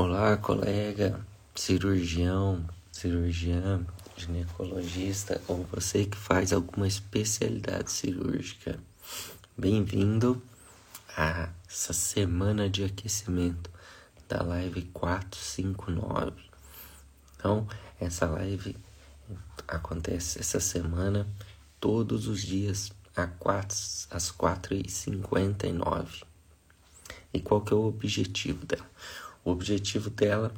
Olá, colega, cirurgião, cirurgiã, ginecologista ou você que faz alguma especialidade cirúrgica. Bem-vindo a essa semana de aquecimento da live 459. Então, essa live acontece essa semana todos os dias às 4h59. E qual que é o objetivo dela? O objetivo dela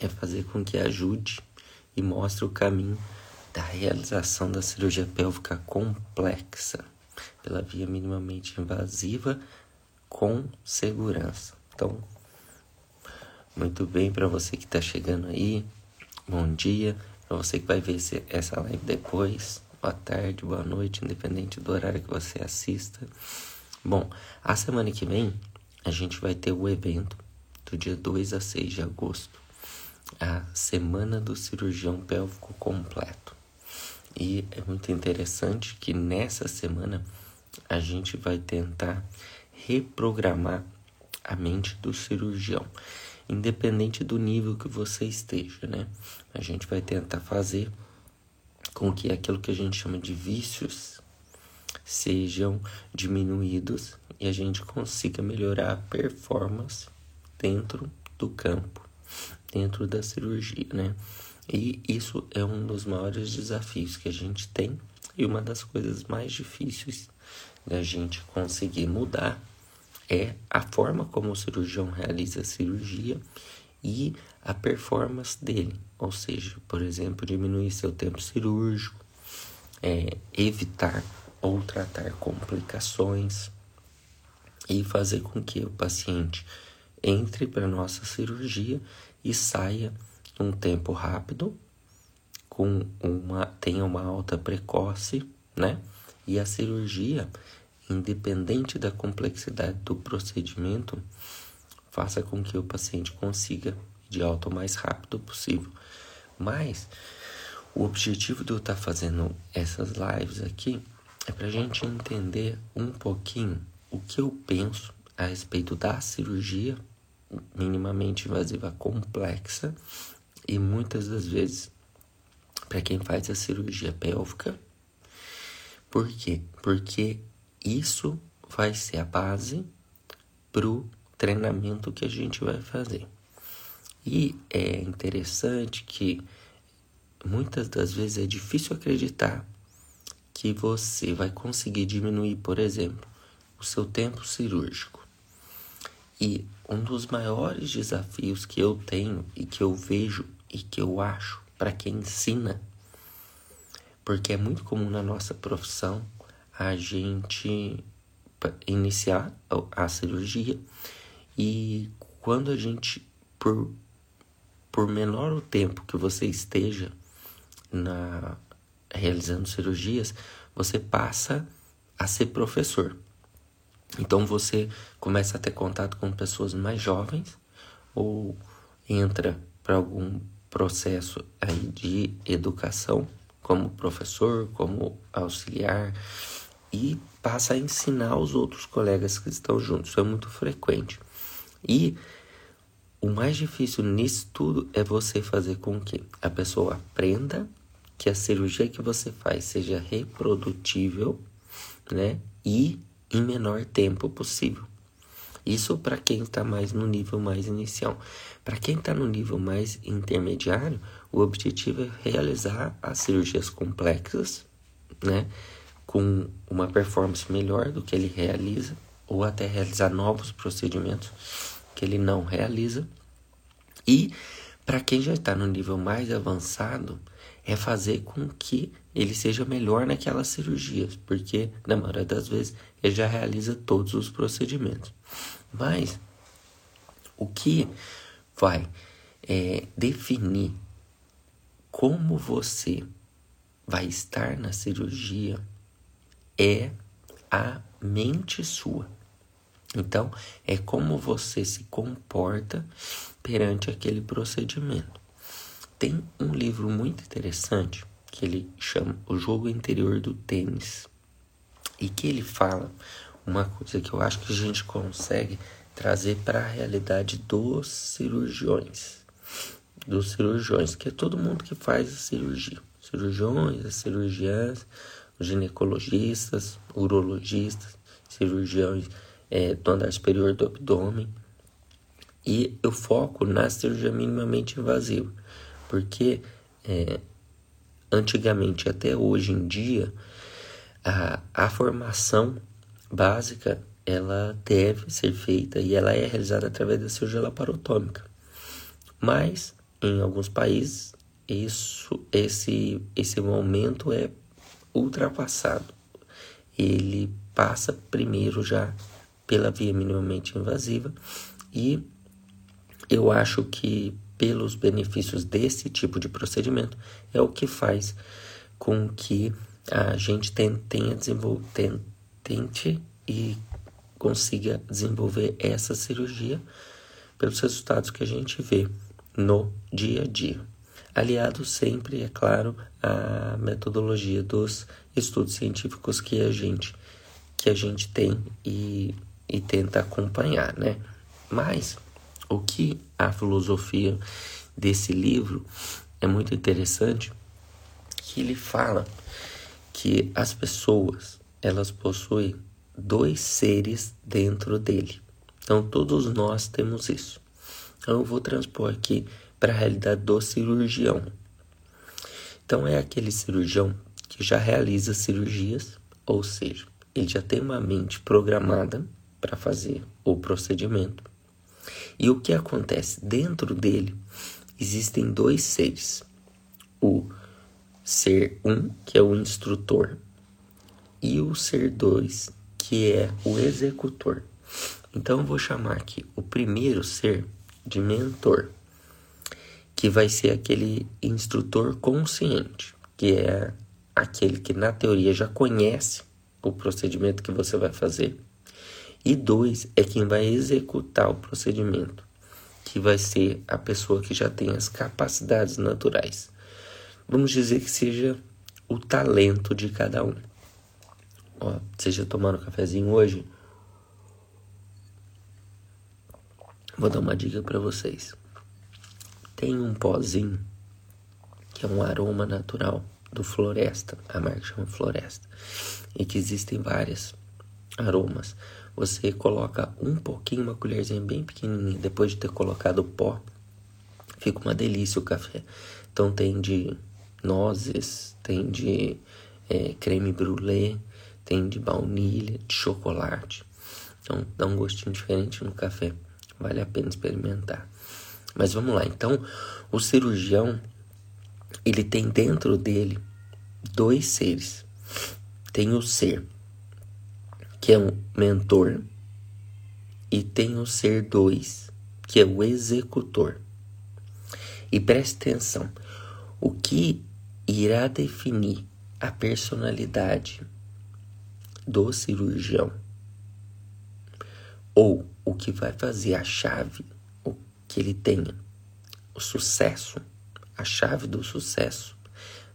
é fazer com que ajude e mostre o caminho da realização da cirurgia pélvica complexa pela via minimamente invasiva com segurança. Então, muito bem para você que está chegando aí, bom dia. Para você que vai ver essa live depois, boa tarde, boa noite, independente do horário que você assista. Bom, a semana que vem a gente vai ter o evento do dia 2 a 6 de agosto, a Semana do Cirurgião Pélvico Completo. E é muito interessante que nessa semana a gente vai tentar reprogramar a mente do cirurgião, independente do nível que você esteja, né? A gente vai tentar fazer com que aquilo que a gente chama de vícios sejam diminuídos e a gente consiga melhorar a performance dentro do campo, dentro da cirurgia, né? E isso é um dos maiores desafios que a gente tem e uma das coisas mais difíceis da gente conseguir mudar é a forma como o cirurgião realiza a cirurgia e a performance dele, ou seja, por exemplo, diminuir seu tempo cirúrgico, é, evitar ou tratar complicações e fazer com que o paciente entre para nossa cirurgia e saia num tempo rápido, com uma tenha uma alta precoce, né? E a cirurgia, independente da complexidade do procedimento, faça com que o paciente consiga de alta o mais rápido possível. Mas o objetivo de eu estar fazendo essas lives aqui é para a gente entender um pouquinho o que eu penso a respeito da cirurgia minimamente invasiva complexa e muitas das vezes para quem faz a cirurgia pélvica. Por quê? Porque isso vai ser a base pro treinamento que a gente vai fazer. E é interessante que muitas das vezes é difícil acreditar que você vai conseguir diminuir, por exemplo, o seu tempo cirúrgico e um dos maiores desafios que eu tenho e que eu vejo e que eu acho para quem ensina, porque é muito comum na nossa profissão a gente iniciar a cirurgia e quando a gente por por menor o tempo que você esteja na realizando cirurgias, você passa a ser professor. Então você começa a ter contato com pessoas mais jovens ou entra para algum processo aí de educação como professor, como auxiliar e passa a ensinar os outros colegas que estão juntos. Isso é muito frequente. E o mais difícil nisso tudo é você fazer com que a pessoa aprenda que a cirurgia que você faz seja reprodutível, né? E em menor tempo possível. Isso para quem está mais no nível mais inicial. Para quem está no nível mais intermediário, o objetivo é realizar as cirurgias complexas, né, com uma performance melhor do que ele realiza, ou até realizar novos procedimentos que ele não realiza. E para quem já está no nível mais avançado, é fazer com que ele seja melhor naquelas cirurgias, porque na maioria das vezes ele já realiza todos os procedimentos. Mas o que vai é, definir como você vai estar na cirurgia é a mente sua. Então, é como você se comporta perante aquele procedimento. Tem um livro muito interessante que ele chama O Jogo Interior do Tênis e que ele fala uma coisa que eu acho que a gente consegue trazer para a realidade dos cirurgiões. Dos cirurgiões, que é todo mundo que faz a cirurgia. Cirurgiões, as cirurgiãs, os ginecologistas, urologistas, cirurgiões é, do andar superior do abdômen. E eu foco na cirurgia minimamente invasiva, porque é, antigamente até hoje em dia a, a formação básica ela deve ser feita e ela é realizada através da cirurgia laparotômica. Mas em alguns países isso esse esse momento é ultrapassado. Ele passa primeiro já pela via minimamente invasiva e eu acho que pelos benefícios desse tipo de procedimento é o que faz com que a gente tenha desenvolver, tente e consiga desenvolver essa cirurgia pelos resultados que a gente vê no dia a dia. Aliado sempre, é claro, à metodologia dos estudos científicos que a gente que a gente tem e, e tenta acompanhar, né? Mas o que a filosofia desse livro é muito interessante que ele fala que as pessoas elas possuem dois seres dentro dele. Então, todos nós temos isso. Então, eu vou transpor aqui para a realidade do cirurgião. Então, é aquele cirurgião que já realiza cirurgias, ou seja, ele já tem uma mente programada para fazer o procedimento. E o que acontece? Dentro dele existem dois seres. O ser um, que é o instrutor, e o ser dois, que é o executor. Então eu vou chamar aqui o primeiro ser de mentor, que vai ser aquele instrutor consciente, que é aquele que na teoria já conhece o procedimento que você vai fazer. E dois é quem vai executar o procedimento, que vai ser a pessoa que já tem as capacidades naturais. Vamos dizer que seja o talento de cada um. Ó, seja tomando um cafezinho hoje, vou dar uma dica para vocês. Tem um pozinho que é um aroma natural do Floresta, a marca chama Floresta, e que existem várias aromas. Você coloca um pouquinho, uma colherzinha bem pequenininha, depois de ter colocado o pó, fica uma delícia o café. Então tem de nozes, tem de é, creme brulee, tem de baunilha, de chocolate. Então dá um gostinho diferente no café. Vale a pena experimentar. Mas vamos lá. Então, o cirurgião ele tem dentro dele dois seres. Tem o ser que é um mentor e tem o ser dois, que é o executor. E preste atenção, o que irá definir a personalidade do cirurgião, ou o que vai fazer a chave, o que ele tenha, o sucesso, a chave do sucesso,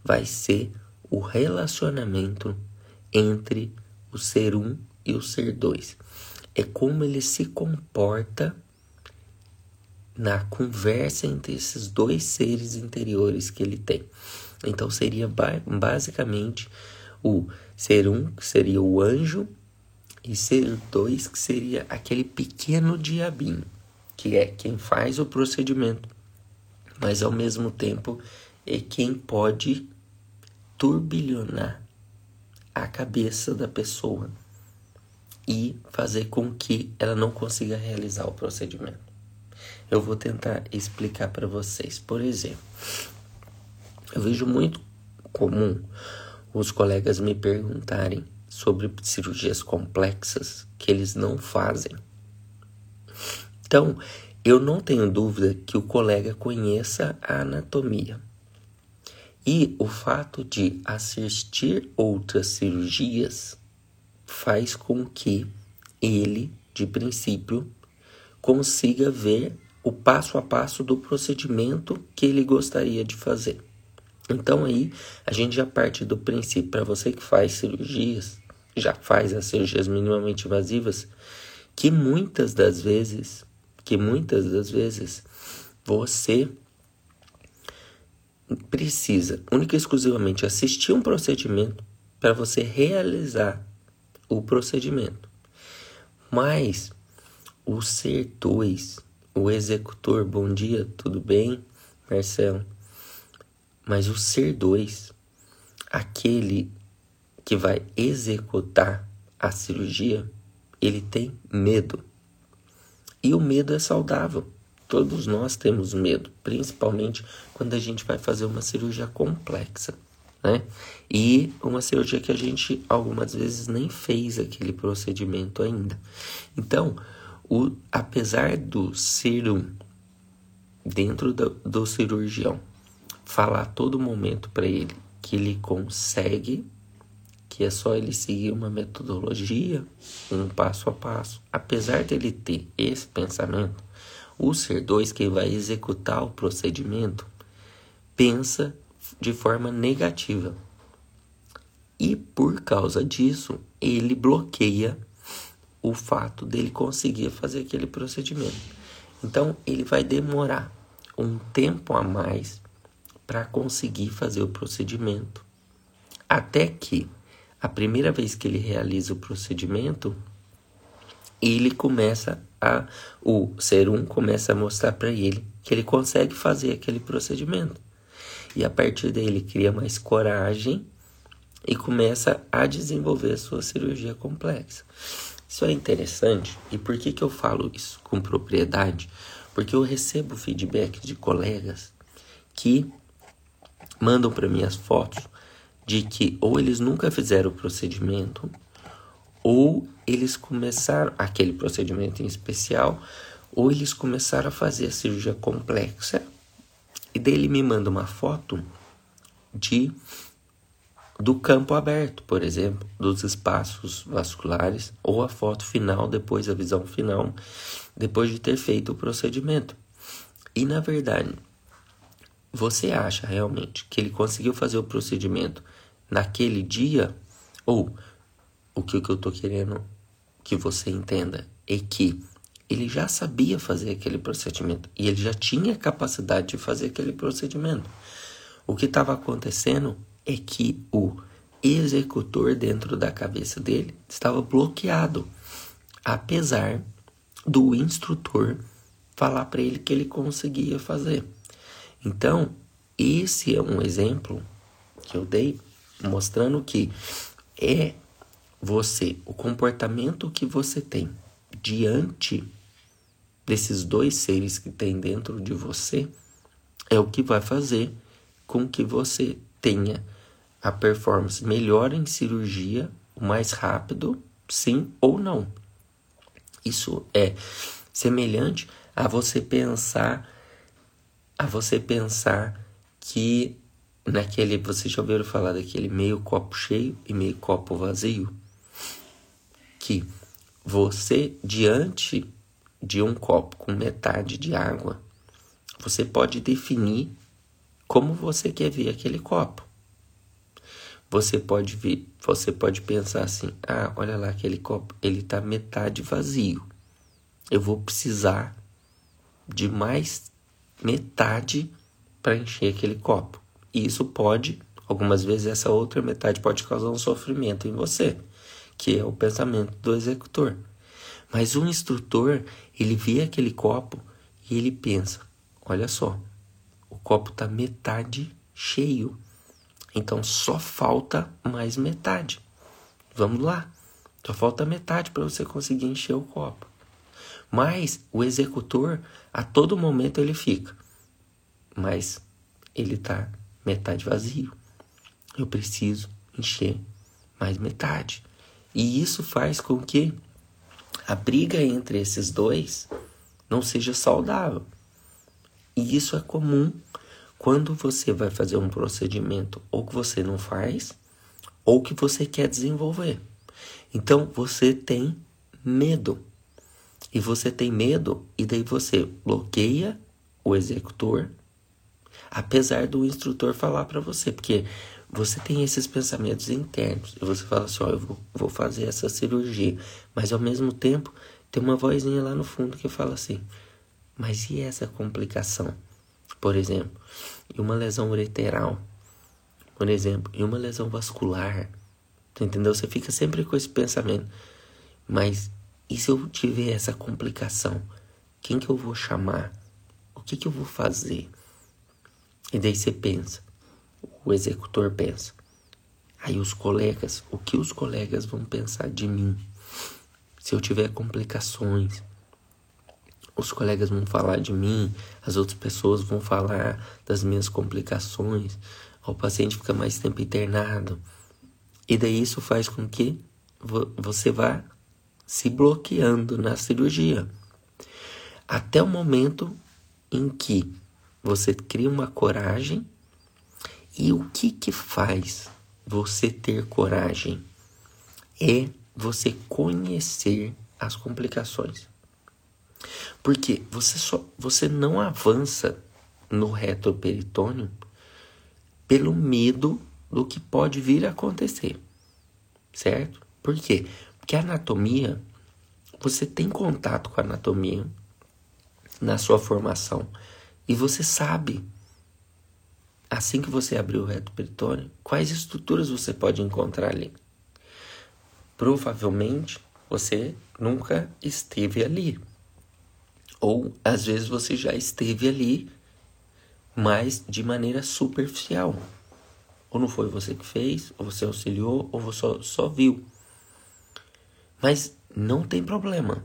vai ser o relacionamento entre o ser um e o ser dois. É como ele se comporta na conversa entre esses dois seres interiores que ele tem. Então seria basicamente o ser um, que seria o anjo, e ser dois, que seria aquele pequeno diabinho, que é quem faz o procedimento, mas ao mesmo tempo é quem pode turbilhonar a cabeça da pessoa e fazer com que ela não consiga realizar o procedimento. Eu vou tentar explicar para vocês. Por exemplo, eu vejo muito comum os colegas me perguntarem sobre cirurgias complexas que eles não fazem. Então, eu não tenho dúvida que o colega conheça a anatomia. E o fato de assistir outras cirurgias faz com que ele, de princípio, consiga ver o passo a passo do procedimento que ele gostaria de fazer. Então aí a gente já parte do princípio para você que faz cirurgias, já faz as cirurgias minimamente invasivas, que muitas das vezes, que muitas das vezes você precisa única e exclusivamente assistir um procedimento para você realizar o procedimento. Mas o ser dois, o executor, bom dia, tudo bem, Marcelo? Mas o ser dois, aquele que vai executar a cirurgia, ele tem medo. E o medo é saudável. Todos nós temos medo, principalmente quando a gente vai fazer uma cirurgia complexa, né? E uma cirurgia que a gente algumas vezes nem fez aquele procedimento ainda. Então, o, apesar do um dentro do, do cirurgião falar a todo momento para ele que ele consegue que é só ele seguir uma metodologia, um passo a passo. Apesar dele ter esse pensamento, o ser 2 que vai executar o procedimento pensa de forma negativa. E por causa disso, ele bloqueia o fato dele conseguir fazer aquele procedimento. Então, ele vai demorar um tempo a mais para conseguir fazer o procedimento, até que a primeira vez que ele realiza o procedimento, ele começa a o ser um começa a mostrar para ele que ele consegue fazer aquele procedimento. E a partir daí ele cria mais coragem e começa a desenvolver a sua cirurgia complexa. Isso é interessante. E por que, que eu falo isso com propriedade? Porque eu recebo feedback de colegas que mandam para mim as fotos de que ou eles nunca fizeram o procedimento, ou eles começaram aquele procedimento em especial, ou eles começaram a fazer a cirurgia complexa. E daí ele me manda uma foto de do campo aberto, por exemplo, dos espaços vasculares, ou a foto final depois a visão final, depois de ter feito o procedimento. E na verdade, você acha realmente que ele conseguiu fazer o procedimento naquele dia, ou o que, o que eu estou querendo que você entenda é que ele já sabia fazer aquele procedimento e ele já tinha capacidade de fazer aquele procedimento. O que estava acontecendo é que o executor dentro da cabeça dele estava bloqueado, apesar do instrutor falar para ele que ele conseguia fazer. Então, esse é um exemplo que eu dei mostrando que é você, o comportamento que você tem diante desses dois seres que tem dentro de você é o que vai fazer com que você tenha a performance melhor em cirurgia o mais rápido, sim ou não. Isso é semelhante a você pensar a você pensar que naquele, vocês já ouviram falar daquele meio copo cheio e meio copo vazio? Que você, diante de um copo com metade de água, você pode definir como você quer ver aquele copo. Você pode ver, você pode pensar assim: "Ah, olha lá aquele copo, ele está metade vazio. Eu vou precisar de mais metade para encher aquele copo". E isso pode, algumas vezes, essa outra metade pode causar um sofrimento em você, que é o pensamento do executor. Mas o instrutor, ele vê aquele copo e ele pensa: olha só, o copo está metade cheio, então só falta mais metade. Vamos lá, só falta metade para você conseguir encher o copo. Mas o executor, a todo momento ele fica, mas ele está metade vazio. Eu preciso encher mais metade. E isso faz com que a briga entre esses dois não seja saudável. E isso é comum quando você vai fazer um procedimento ou que você não faz ou que você quer desenvolver. Então você tem medo. E você tem medo e daí você bloqueia o executor apesar do instrutor falar para você, porque você tem esses pensamentos internos e você fala assim: ó, eu vou, vou fazer essa cirurgia, mas ao mesmo tempo tem uma vozinha lá no fundo que fala assim: mas e essa complicação? Por exemplo, e uma lesão ureteral? Por exemplo, e uma lesão vascular? entendeu? Você fica sempre com esse pensamento. Mas e se eu tiver essa complicação? Quem que eu vou chamar? O que que eu vou fazer? E daí você pensa, o executor pensa. Aí os colegas, o que os colegas vão pensar de mim? Se eu tiver complicações, os colegas vão falar de mim, as outras pessoas vão falar das minhas complicações, o paciente fica mais tempo internado. E daí isso faz com que você vá se bloqueando na cirurgia. Até o momento em que você cria uma coragem. E o que que faz você ter coragem? É você conhecer as complicações. Porque você só você não avança no retroperitônio pelo medo do que pode vir a acontecer. Certo? Por quê? Porque a anatomia, você tem contato com a anatomia na sua formação e você sabe, assim que você abrir o reto peritônio, quais estruturas você pode encontrar ali. Provavelmente você nunca esteve ali. Ou às vezes você já esteve ali, mas de maneira superficial. Ou não foi você que fez, ou você auxiliou, ou você só, só viu. Mas não tem problema.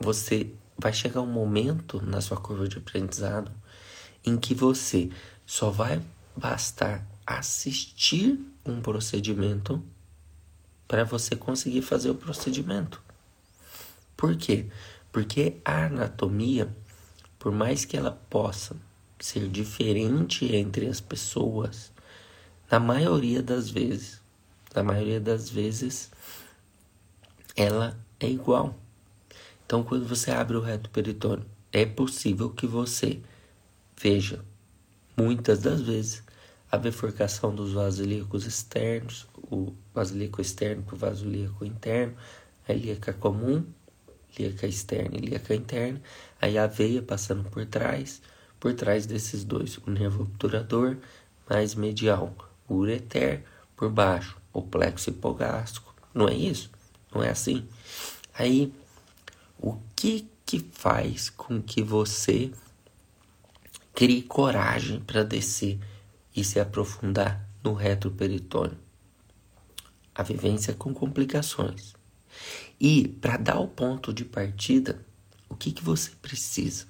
Você vai chegar um momento na sua curva de aprendizado em que você só vai bastar assistir um procedimento para você conseguir fazer o procedimento. Por quê? Porque a anatomia, por mais que ela possa ser diferente entre as pessoas, na maioria das vezes, na maioria das vezes, ela é igual. Então, quando você abre o reto peritônio, é possível que você veja, muitas das vezes, a bifurcação dos vasos ilíacos externos, o vaso externo com o vaso interno, a ilíaca comum, ilíaca externa e ilíaca interna, aí a veia passando por trás, por trás desses dois, o nervo obturador mais medial, o ureter por baixo, o plexo hipogástrico. Não é isso? Não é assim? Aí, o que que faz com que você crie coragem para descer e se aprofundar no retroperitônio? A vivência com complicações. E para dar o ponto de partida, o que que você precisa?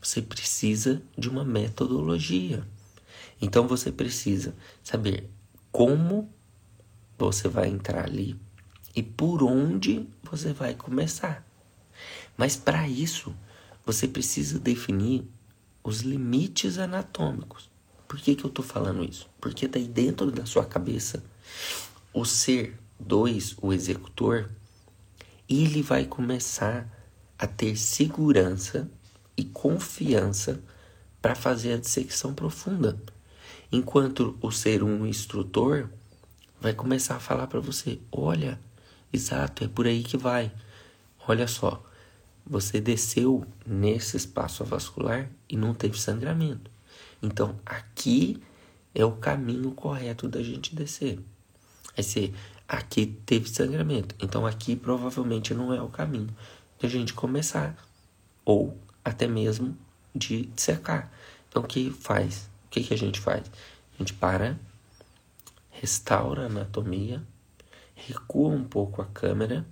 Você precisa de uma metodologia. Então você precisa saber como você vai entrar ali e por onde você vai começar. Mas para isso, você precisa definir os limites anatômicos. Por que, que eu estou falando isso? Porque daí dentro da sua cabeça, o ser 2, o executor, ele vai começar a ter segurança e confiança para fazer a dissecção profunda. Enquanto o ser um instrutor vai começar a falar para você: olha, exato, é por aí que vai. Olha só, você desceu nesse espaço vascular e não teve sangramento. Então aqui é o caminho correto da gente descer. Aí você, aqui teve sangramento. Então aqui provavelmente não é o caminho de a gente começar. Ou até mesmo de secar. Então, o que faz? O que, que a gente faz? A gente para, restaura a anatomia, recua um pouco a câmera,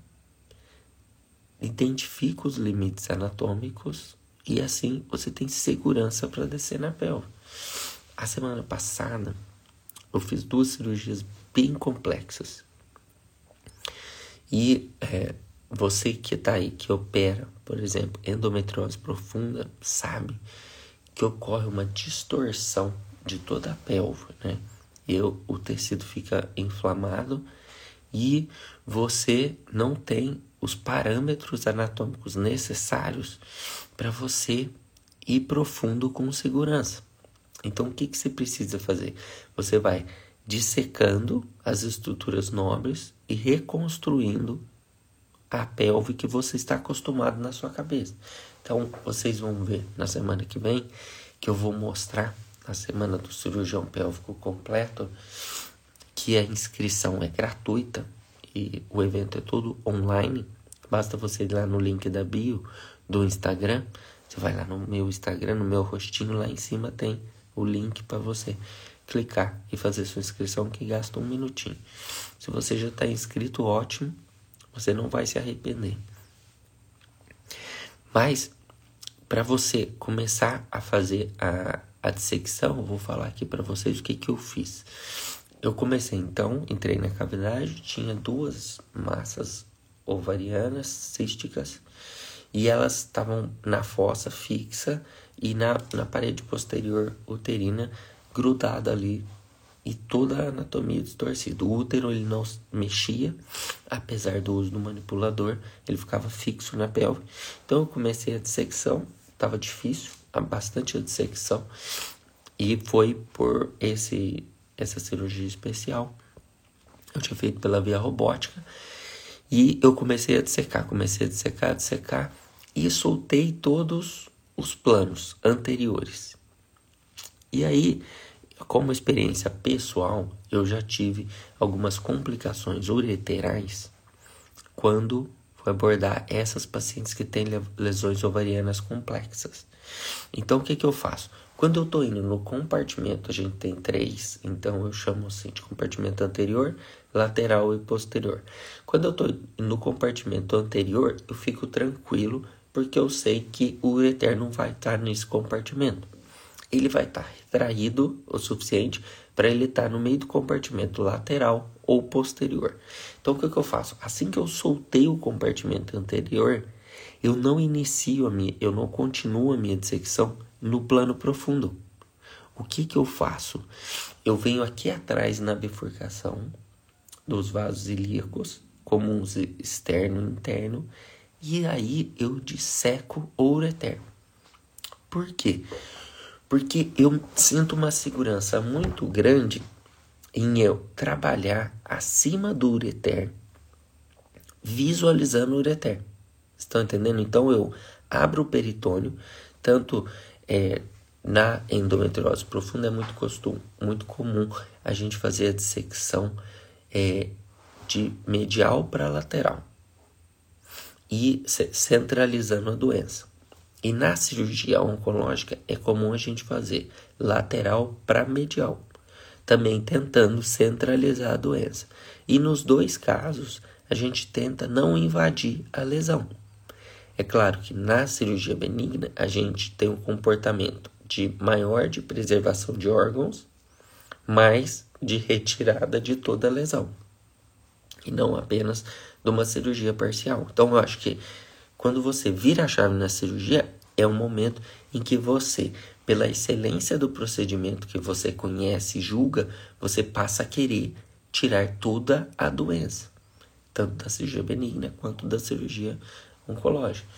identifica os limites anatômicos e assim você tem segurança para descer na pelve. A semana passada eu fiz duas cirurgias bem complexas. E é, você que está aí, que opera, por exemplo, endometriose profunda, sabe que ocorre uma distorção de toda a pelve, né? E o tecido fica inflamado e você não tem os parâmetros anatômicos necessários para você ir profundo com segurança. Então, o que, que você precisa fazer? Você vai dissecando as estruturas nobres e reconstruindo a pelve que você está acostumado na sua cabeça. Então, vocês vão ver na semana que vem que eu vou mostrar na semana do cirurgião pélvico completo que a inscrição é gratuita e o evento é todo online. Basta você ir lá no link da bio do Instagram. Você vai lá no meu Instagram, no meu rostinho, lá em cima tem o link para você clicar e fazer sua inscrição que gasta um minutinho. Se você já está inscrito, ótimo, você não vai se arrepender. Mas para você começar a fazer a, a dissecção, eu vou falar aqui para vocês o que, que eu fiz. Eu comecei então, entrei na cavidade, tinha duas massas ovarianas císticas e elas estavam na fossa fixa e na, na parede posterior uterina grudada ali e toda a anatomia distorcida. O útero ele não mexia, apesar do uso do manipulador, ele ficava fixo na pelve. Então eu comecei a dissecção, estava difícil, bastante a dissecção e foi por esse essa cirurgia especial. Eu tinha feito pela via robótica e eu comecei a dissecar, comecei a dissecar, a dissecar e soltei todos os planos anteriores. E aí, como experiência pessoal, eu já tive algumas complicações ureterais quando fui abordar essas pacientes que têm lesões ovarianas complexas. Então, o que, que eu faço? Quando eu estou indo no compartimento, a gente tem três, então eu chamo assim de compartimento anterior, lateral e posterior. Quando eu estou no compartimento anterior, eu fico tranquilo porque eu sei que o ureter não vai estar nesse compartimento. Ele vai estar retraído o suficiente para ele estar no meio do compartimento lateral ou posterior. Então o que, que eu faço? Assim que eu soltei o compartimento anterior, eu não inicio a minha, eu não continuo a minha dissecção no plano profundo. O que que eu faço? Eu venho aqui atrás na bifurcação dos vasos ilíacos, comuns externo e interno, e aí eu disseco o ureter. Por quê? Porque eu sinto uma segurança muito grande em eu trabalhar acima do ureter, visualizando o ureter. Estão entendendo? Então eu abro o peritônio, tanto é, na endometriose profunda é muito, costume, muito comum a gente fazer a dissecção é, de medial para lateral e centralizando a doença. E na cirurgia oncológica é comum a gente fazer lateral para medial, também tentando centralizar a doença. E nos dois casos, a gente tenta não invadir a lesão. É claro que na cirurgia benigna a gente tem um comportamento de maior de preservação de órgãos, mais de retirada de toda a lesão. E não apenas de uma cirurgia parcial. Então eu acho que quando você vira a chave na cirurgia, é um momento em que você, pela excelência do procedimento que você conhece e julga, você passa a querer tirar toda a doença, tanto da cirurgia benigna quanto da cirurgia oncológico.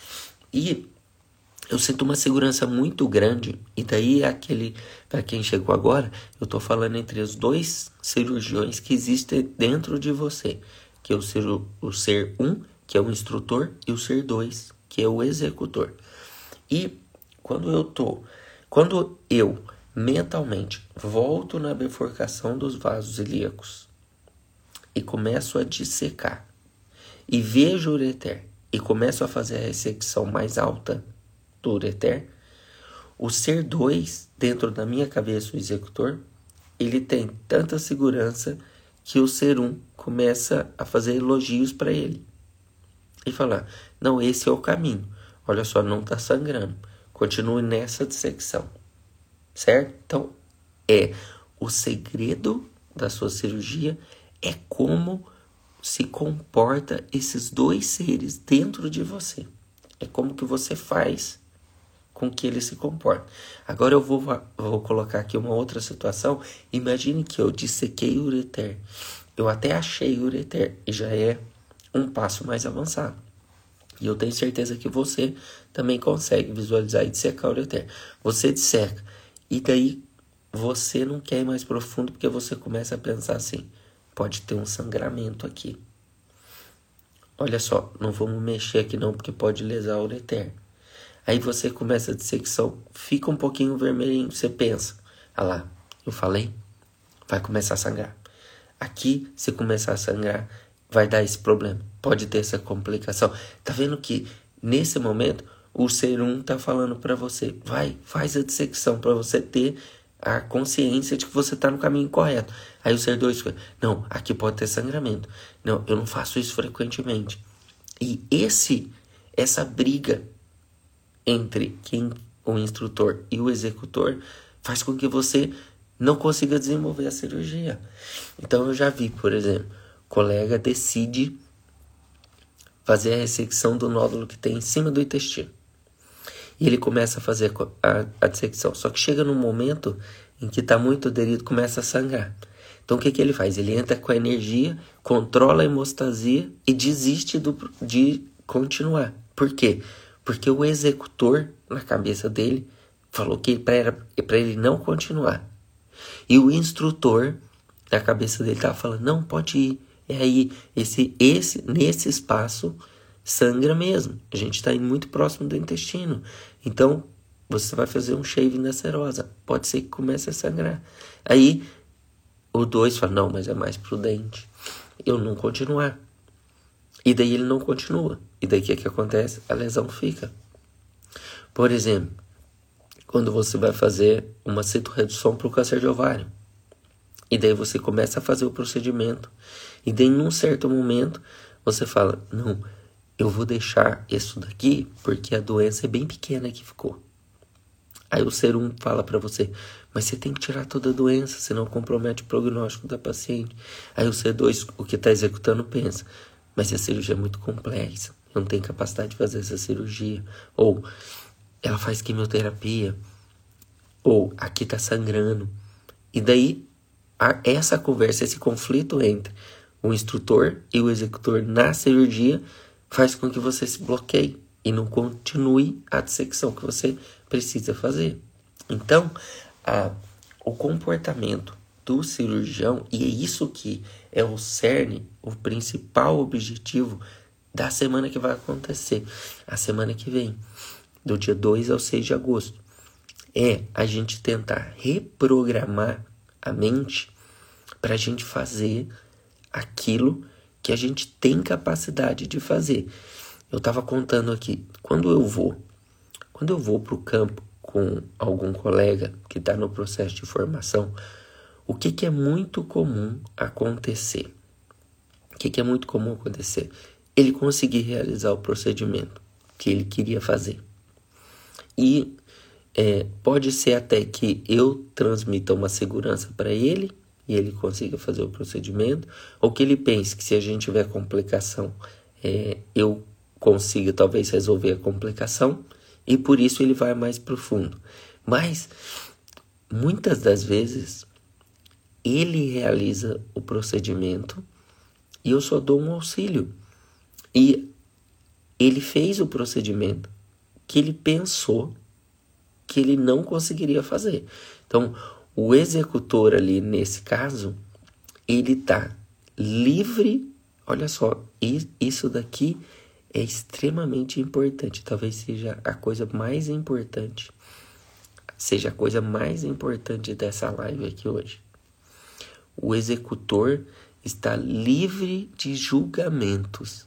E eu sinto uma segurança muito grande, e daí aquele, para quem chegou agora, eu estou falando entre os dois cirurgiões que existem dentro de você, que é o o ser um, que é o instrutor, e o ser dois, que é o executor. E quando eu tô, quando eu mentalmente volto na bifurcação dos vasos ilíacos e começo a dissecar e vejo o ureter e começo a fazer a ressecção mais alta do ureter, o ser 2 dentro da minha cabeça, o executor, ele tem tanta segurança que o ser 1 um começa a fazer elogios para ele e falar: não, esse é o caminho. Olha só, não está sangrando. Continue nessa dissecção, certo? Então, é o segredo da sua cirurgia é como se comporta esses dois seres dentro de você. É como que você faz com que eles se comportem. Agora eu vou, vou colocar aqui uma outra situação. Imagine que eu dissequei o ureter. Eu até achei o ureter e já é um passo mais avançado. E eu tenho certeza que você também consegue visualizar e dissecar o ureter. Você disseca e daí você não quer ir mais profundo porque você começa a pensar assim: pode ter um sangramento aqui. olha só, não vamos mexer aqui não, porque pode lesar o ureter. Aí você começa a dissecção, fica um pouquinho vermelhinho, você pensa, ah lá, eu falei, vai começar a sangrar. Aqui, se começar a sangrar, vai dar esse problema, pode ter essa complicação. Tá vendo que nesse momento o ser um tá falando para você, vai, faz a dissecção para você ter a consciência de que você está no caminho correto. Aí o ser dois, não, aqui pode ter sangramento. Não, eu não faço isso frequentemente. E esse, essa briga entre quem o instrutor e o executor faz com que você não consiga desenvolver a cirurgia. Então eu já vi, por exemplo, colega decide fazer a ressecção do nódulo que tem em cima do intestino. E ele começa a fazer a, a dissecção. Só que chega num momento em que está muito aderido, começa a sangrar. Então o que, que ele faz? Ele entra com a energia, controla a hemostasia e desiste do, de continuar. Por quê? Porque o executor, na cabeça dele, falou que para ele não continuar. E o instrutor, na cabeça dele, estava falando: não, pode ir. É aí, esse, esse, nesse espaço, sangra mesmo. A gente está muito próximo do intestino. Então, você vai fazer um shave na serosa. Pode ser que comece a sangrar. Aí, o dois fala: não, mas é mais prudente. Eu não continuar. E daí ele não continua. E daí o que, que acontece? A lesão fica. Por exemplo, quando você vai fazer uma citorredução para o câncer de ovário. E daí você começa a fazer o procedimento. E daí, num certo momento, você fala: Não, eu vou deixar isso daqui porque a doença é bem pequena que ficou. Aí o ser um fala para você: Mas você tem que tirar toda a doença, senão compromete o prognóstico da paciente. Aí o ser dois, o que está executando, pensa: Mas a cirurgia é muito complexa não tem capacidade de fazer essa cirurgia, ou ela faz quimioterapia, ou aqui está sangrando. E daí, essa conversa, esse conflito entre o instrutor e o executor na cirurgia faz com que você se bloqueie e não continue a dissecção que você precisa fazer. Então, a, o comportamento do cirurgião, e é isso que é o cerne, o principal objetivo da semana que vai acontecer, a semana que vem, do dia 2 ao 6 de agosto, é a gente tentar reprogramar a mente para a gente fazer aquilo que a gente tem capacidade de fazer. Eu estava contando aqui, quando eu vou, quando eu vou para o campo com algum colega que está no processo de formação, o que, que é muito comum acontecer? O que, que é muito comum acontecer? ele conseguir realizar o procedimento que ele queria fazer. E é, pode ser até que eu transmita uma segurança para ele e ele consiga fazer o procedimento, ou que ele pense que se a gente tiver complicação, é, eu consiga talvez resolver a complicação e por isso ele vai mais profundo. Mas muitas das vezes ele realiza o procedimento e eu só dou um auxílio. E ele fez o procedimento que ele pensou que ele não conseguiria fazer. Então, o executor ali nesse caso, ele está livre. Olha só, isso daqui é extremamente importante. Talvez seja a coisa mais importante. Seja a coisa mais importante dessa live aqui hoje. O executor está livre de julgamentos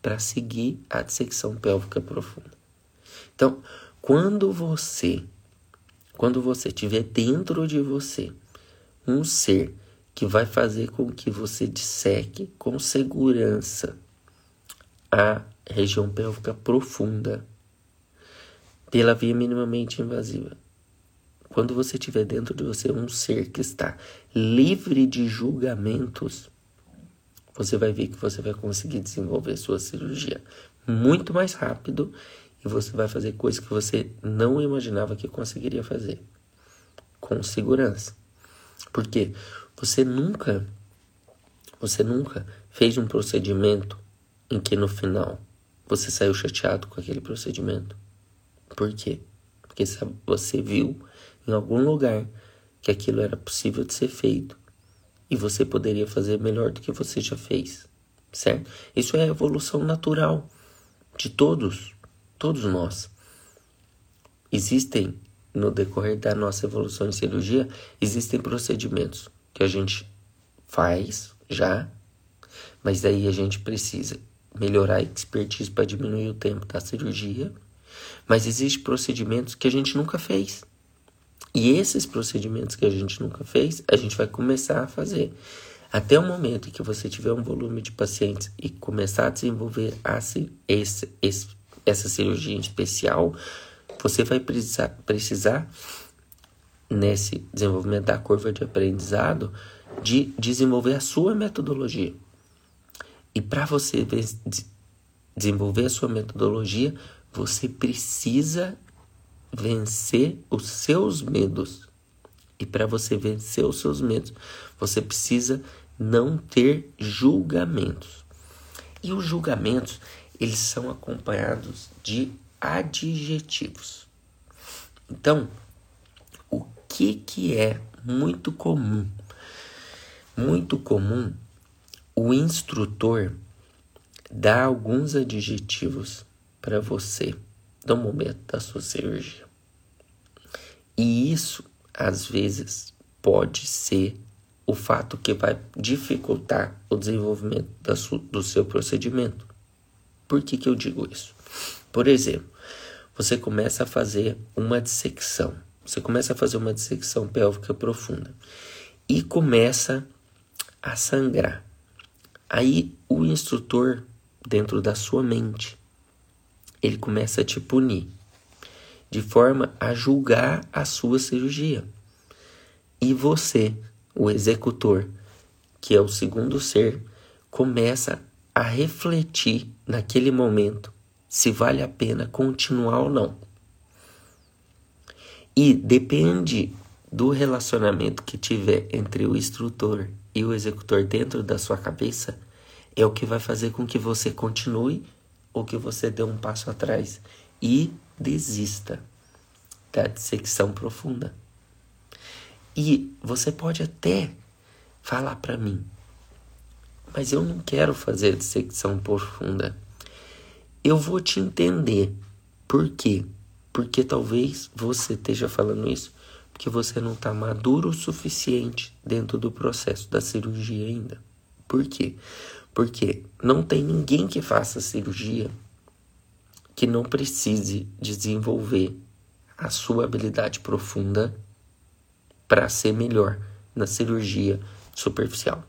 para seguir a dissecção pélvica profunda. Então, quando você quando você tiver dentro de você um ser que vai fazer com que você disseque com segurança a região pélvica profunda pela via minimamente invasiva. Quando você tiver dentro de você um ser que está livre de julgamentos, você vai ver que você vai conseguir desenvolver sua cirurgia muito mais rápido e você vai fazer coisas que você não imaginava que conseguiria fazer com segurança. Porque você nunca você nunca fez um procedimento em que no final você saiu chateado com aquele procedimento. Por quê? Porque você viu em algum lugar que aquilo era possível de ser feito e você poderia fazer melhor do que você já fez. certo? Isso é a evolução natural de todos, todos nós. Existem, no decorrer da nossa evolução em cirurgia, existem procedimentos que a gente faz já, mas daí a gente precisa melhorar a expertise para diminuir o tempo da cirurgia. Mas existem procedimentos que a gente nunca fez. E esses procedimentos que a gente nunca fez, a gente vai começar a fazer. Até o momento em que você tiver um volume de pacientes e começar a desenvolver esse, esse, essa cirurgia em especial, você vai precisar, precisar, nesse desenvolvimento da curva de aprendizado, de desenvolver a sua metodologia. E para você desenvolver a sua metodologia, você precisa vencer os seus medos. E para você vencer os seus medos, você precisa não ter julgamentos. E os julgamentos, eles são acompanhados de adjetivos. Então, o que que é muito comum? Muito comum o instrutor dar alguns adjetivos para você no momento da sua cirurgia. E isso, às vezes, pode ser o fato que vai dificultar o desenvolvimento do seu procedimento. Por que, que eu digo isso? Por exemplo, você começa a fazer uma dissecção. Você começa a fazer uma dissecção pélvica profunda e começa a sangrar. Aí o instrutor, dentro da sua mente, ele começa a te punir, de forma a julgar a sua cirurgia. E você, o executor, que é o segundo ser, começa a refletir naquele momento se vale a pena continuar ou não. E depende do relacionamento que tiver entre o instrutor e o executor dentro da sua cabeça, é o que vai fazer com que você continue ou que você dê um passo atrás e desista da dissecção profunda. E você pode até falar para mim, mas eu não quero fazer dissecção profunda. Eu vou te entender. Por quê? Porque talvez você esteja falando isso porque você não está maduro o suficiente dentro do processo da cirurgia ainda. Por quê? Porque não tem ninguém que faça cirurgia que não precise desenvolver a sua habilidade profunda para ser melhor na cirurgia superficial.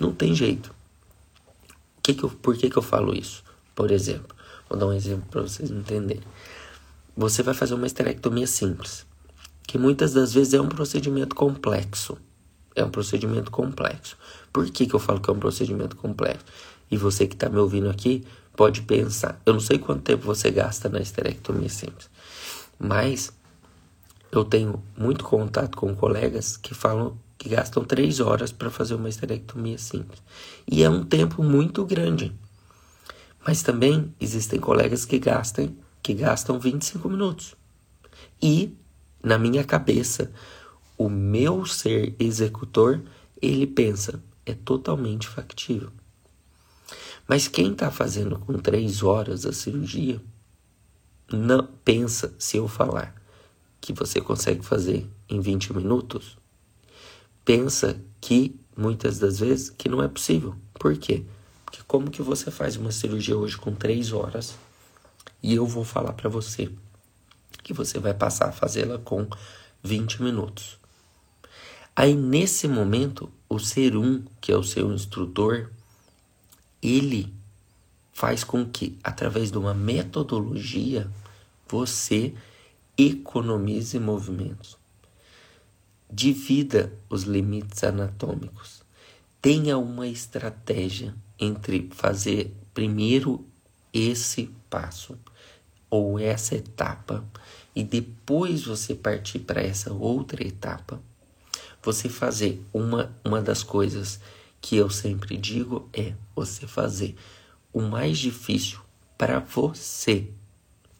Não tem jeito. Que que eu, por que, que eu falo isso? Por exemplo, vou dar um exemplo para vocês entenderem. Você vai fazer uma esterectomia simples, que muitas das vezes é um procedimento complexo. É um procedimento complexo. Por que, que eu falo que é um procedimento complexo? E você que está me ouvindo aqui pode pensar. Eu não sei quanto tempo você gasta na esterectomia simples, mas eu tenho muito contato com colegas que falam que gastam três horas para fazer uma esterectomia simples. E é um tempo muito grande. Mas também existem colegas que gastam, que gastam 25 minutos. E, na minha cabeça, o meu ser executor, ele pensa, é totalmente factível. Mas quem está fazendo com três horas a cirurgia, não pensa se eu falar que você consegue fazer em 20 minutos, pensa que muitas das vezes que não é possível. Por quê? Porque como que você faz uma cirurgia hoje com três horas e eu vou falar para você que você vai passar a fazê-la com 20 minutos. Aí nesse momento, o ser um, que é o seu instrutor, ele faz com que, através de uma metodologia, você economize movimentos. Divida os limites anatômicos. Tenha uma estratégia entre fazer primeiro esse passo ou essa etapa e depois você partir para essa outra etapa, você fazer uma, uma das coisas que eu sempre digo é você fazer o mais difícil para você.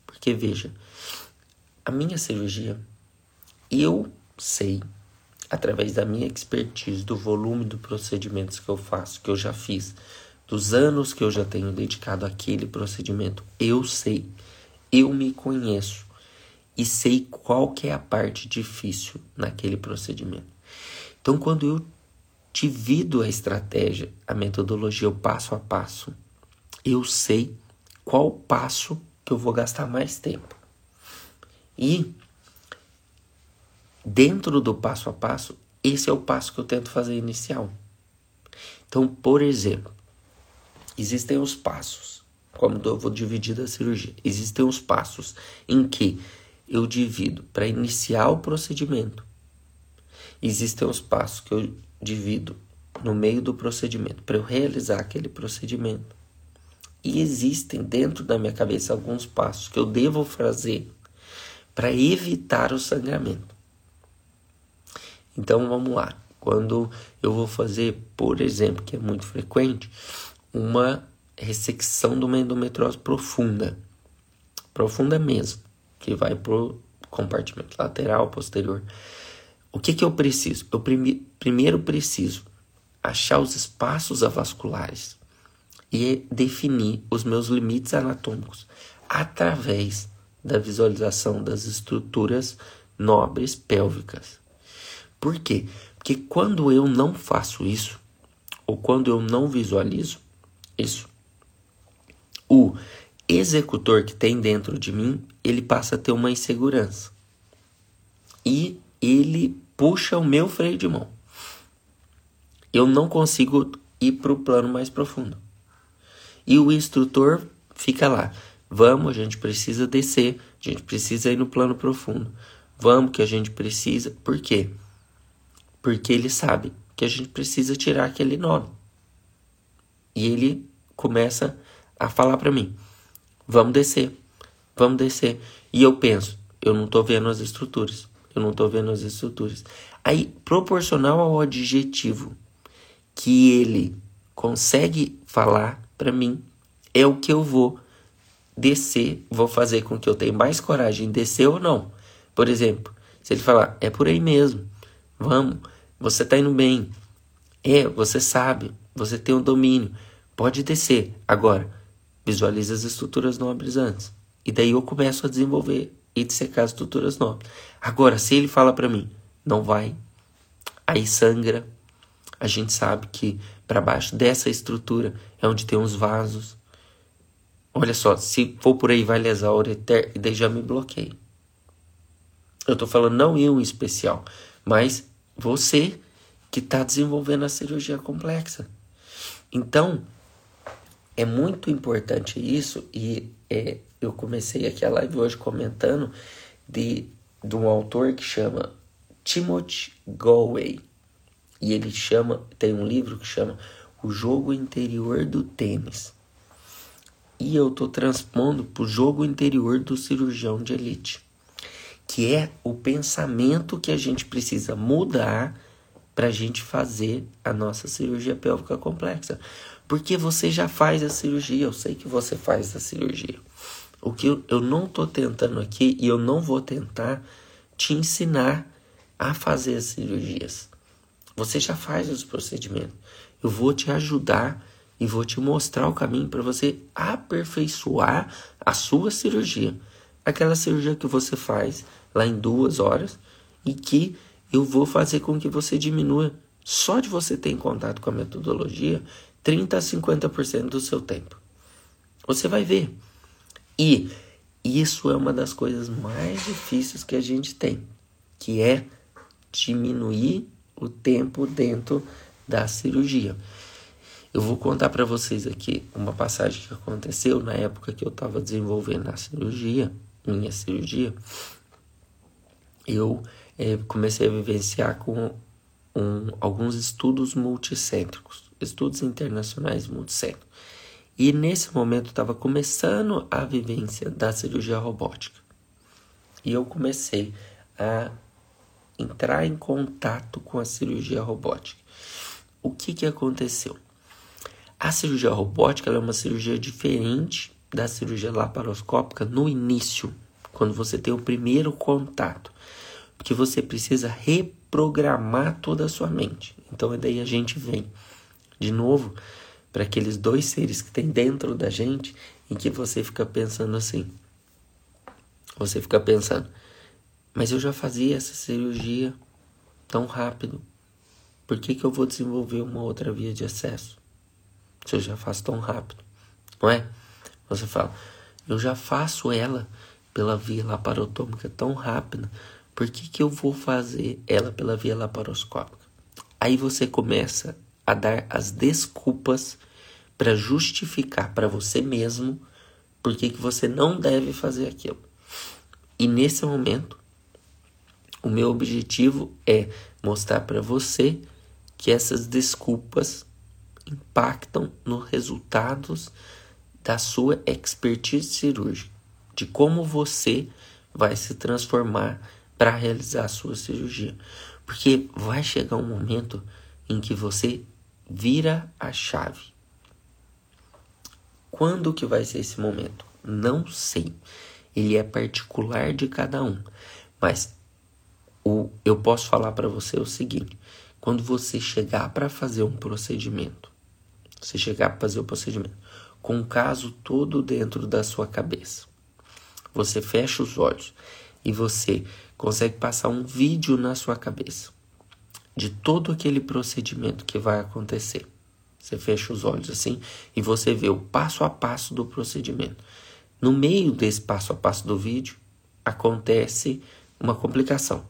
Porque veja, a minha cirurgia, eu sei, através da minha expertise, do volume de procedimentos que eu faço, que eu já fiz dos anos que eu já tenho dedicado àquele procedimento, eu sei, eu me conheço e sei qual que é a parte difícil naquele procedimento. Então, quando eu divido a estratégia, a metodologia, o passo a passo, eu sei qual passo que eu vou gastar mais tempo. E dentro do passo a passo, esse é o passo que eu tento fazer inicial. Então, por exemplo, existem os passos, como eu vou dividir a cirurgia. Existem os passos em que eu divido para iniciar o procedimento. Existem os passos que eu divido no meio do procedimento para eu realizar aquele procedimento. E existem dentro da minha cabeça alguns passos que eu devo fazer para evitar o sangramento. Então vamos lá. Quando eu vou fazer, por exemplo, que é muito frequente, uma ressecção de uma endometriose profunda, profunda mesmo, que vai pro compartimento lateral, posterior. O que que eu preciso? Eu prime primeiro preciso achar os espaços avasculares e definir os meus limites anatômicos através da visualização das estruturas nobres pélvicas. Por quê? Porque quando eu não faço isso, ou quando eu não visualizo isso, o executor que tem dentro de mim, ele passa a ter uma insegurança. E ele puxa o meu freio de mão. Eu não consigo ir para o plano mais profundo. E o instrutor fica lá. Vamos, a gente precisa descer, a gente precisa ir no plano profundo. Vamos, que a gente precisa. Por quê? Porque ele sabe que a gente precisa tirar aquele nó. E ele começa a falar para mim: vamos descer, vamos descer. E eu penso: eu não estou vendo as estruturas, eu não estou vendo as estruturas. Aí, proporcional ao adjetivo que ele consegue falar para mim, é o que eu vou descer, vou fazer com que eu tenha mais coragem de descer ou não. Por exemplo, se ele falar, é por aí mesmo, vamos, você está indo bem, é, você sabe, você tem o um domínio, pode descer. Agora, visualize as estruturas nobres antes. E daí eu começo a desenvolver e dissecar as estruturas nobres. Agora, se ele fala para mim, não vai, aí sangra. A gente sabe que para baixo dessa estrutura é onde tem os vasos, Olha só, se for por aí vai lesar a ureter, e daí já me bloqueei. Eu tô falando não eu em especial, mas você que está desenvolvendo a cirurgia complexa. Então, é muito importante isso e é, eu comecei aqui a live hoje comentando de, de um autor que chama Timothy Galway. E ele chama, tem um livro que chama O Jogo Interior do Tênis e eu estou transpondo para o jogo interior do cirurgião de elite, que é o pensamento que a gente precisa mudar para a gente fazer a nossa cirurgia pélvica complexa. Porque você já faz a cirurgia, eu sei que você faz a cirurgia. O que eu, não estou tentando aqui e eu não vou tentar te ensinar a fazer as cirurgias. Você já faz os procedimentos. Eu vou te ajudar e vou te mostrar o caminho para você aperfeiçoar a sua cirurgia. Aquela cirurgia que você faz lá em duas horas e que eu vou fazer com que você diminua, só de você ter em contato com a metodologia, 30 a 50% do seu tempo. Você vai ver. E isso é uma das coisas mais difíceis que a gente tem, que é diminuir o tempo dentro da cirurgia. Eu vou contar para vocês aqui uma passagem que aconteceu na época que eu estava desenvolvendo a cirurgia, minha cirurgia. Eu é, comecei a vivenciar com um, alguns estudos multicêntricos, estudos internacionais multicêntricos. E nesse momento estava começando a vivência da cirurgia robótica. E eu comecei a entrar em contato com a cirurgia robótica. O que, que aconteceu? A cirurgia robótica é uma cirurgia diferente da cirurgia laparoscópica no início, quando você tem o primeiro contato, porque você precisa reprogramar toda a sua mente. Então, daí a gente vem de novo para aqueles dois seres que tem dentro da gente em que você fica pensando assim. Você fica pensando, mas eu já fazia essa cirurgia tão rápido. Por que, que eu vou desenvolver uma outra via de acesso? Se eu já faço tão rápido, não é? Você fala, eu já faço ela pela via laparotômica tão rápida, por que, que eu vou fazer ela pela via laparoscópica? Aí você começa a dar as desculpas para justificar para você mesmo por que, que você não deve fazer aquilo. E nesse momento, o meu objetivo é mostrar para você que essas desculpas impactam nos resultados da sua expertise cirúrgica, de como você vai se transformar para realizar a sua cirurgia. Porque vai chegar um momento em que você vira a chave. Quando que vai ser esse momento? Não sei. Ele é particular de cada um. Mas o, eu posso falar para você o seguinte: quando você chegar para fazer um procedimento, você chegar para fazer o procedimento com o caso todo dentro da sua cabeça, você fecha os olhos e você consegue passar um vídeo na sua cabeça de todo aquele procedimento que vai acontecer. Você fecha os olhos assim e você vê o passo a passo do procedimento. No meio desse passo a passo do vídeo acontece uma complicação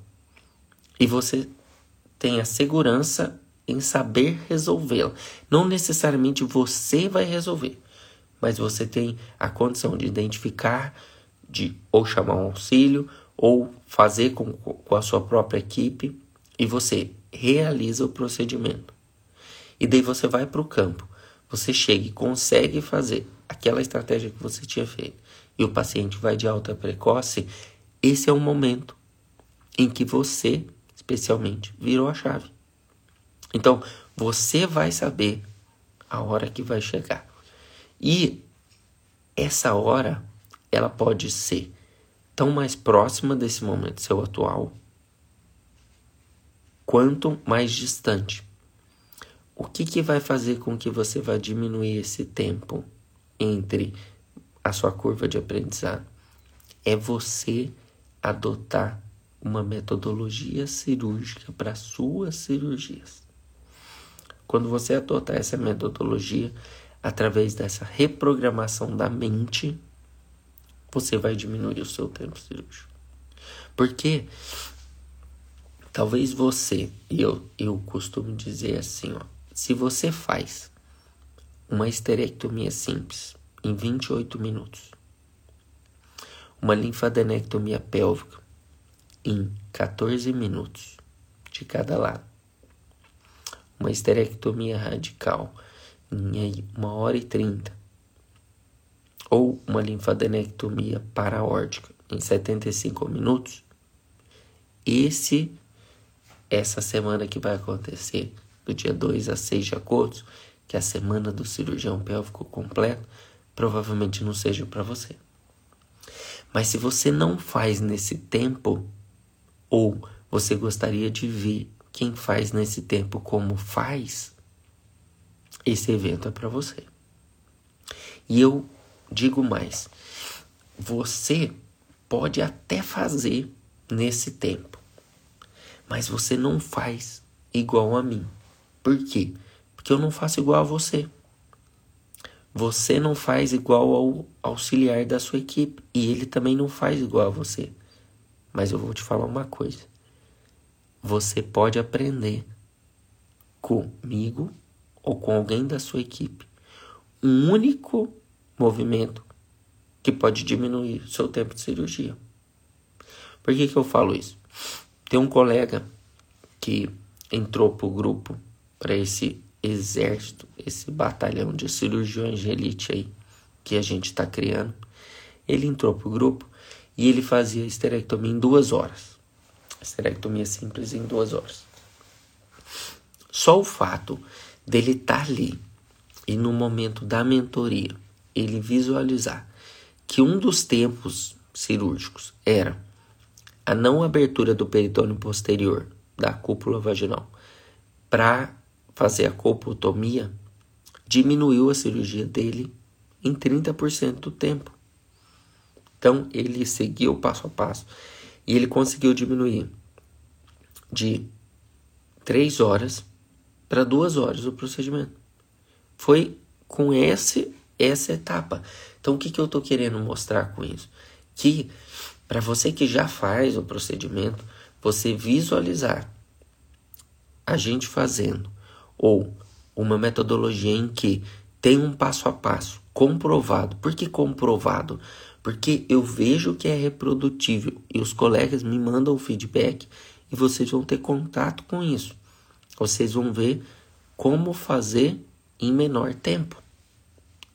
e você tem a segurança em saber resolvê-la. Não necessariamente você vai resolver, mas você tem a condição de identificar, de ou chamar um auxílio ou fazer com, com a sua própria equipe e você realiza o procedimento. E daí você vai para o campo, você chega e consegue fazer aquela estratégia que você tinha feito e o paciente vai de alta precoce, esse é o momento em que você, especialmente, virou a chave. Então, você vai saber a hora que vai chegar. E essa hora, ela pode ser tão mais próxima desse momento seu atual, quanto mais distante. O que, que vai fazer com que você vá diminuir esse tempo entre a sua curva de aprendizado? É você adotar uma metodologia cirúrgica para suas cirurgias. Quando você adotar essa metodologia, através dessa reprogramação da mente, você vai diminuir o seu tempo cirúrgico. Porque talvez você, e eu, eu costumo dizer assim, ó, se você faz uma esterectomia simples em 28 minutos, uma linfadenectomia pélvica em 14 minutos de cada lado, uma esterectomia radical em 1 hora e 30, ou uma linfadenectomia paraórtica em 75 minutos, esse essa semana que vai acontecer, do dia 2 a 6 de agosto, que é a semana do cirurgião pélvico completo, provavelmente não seja para você. Mas se você não faz nesse tempo, ou você gostaria de ver quem faz nesse tempo como faz, esse evento é para você. E eu Digo mais, você pode até fazer nesse tempo, mas você não faz igual a mim. Por quê? Porque eu não faço igual a você. Você não faz igual ao auxiliar da sua equipe e ele também não faz igual a você. Mas eu vou te falar uma coisa. Você pode aprender comigo ou com alguém da sua equipe um único movimento que pode diminuir o seu tempo de cirurgia. Por que, que eu falo isso? Tem um colega que entrou para o grupo, para esse exército, esse batalhão de cirurgiões de elite aí que a gente está criando. Ele entrou para o grupo e ele fazia esterectomia em duas horas. Esterectomia simples em duas horas. Só o fato dele estar tá ali e no momento da mentoria ele visualizar que um dos tempos cirúrgicos era a não abertura do peritônio posterior da cúpula vaginal para fazer a colpotomia, diminuiu a cirurgia dele em 30% do tempo. Então, ele seguiu passo a passo e ele conseguiu diminuir de 3 horas para 2 horas o procedimento. Foi com esse, essa etapa. Então, o que, que eu estou querendo mostrar com isso? Que para você que já faz o procedimento, você visualizar a gente fazendo ou uma metodologia em que tem um passo a passo comprovado. Por que comprovado? Porque eu vejo que é reprodutível e os colegas me mandam o feedback e vocês vão ter contato com isso. Vocês vão ver como fazer em menor tempo.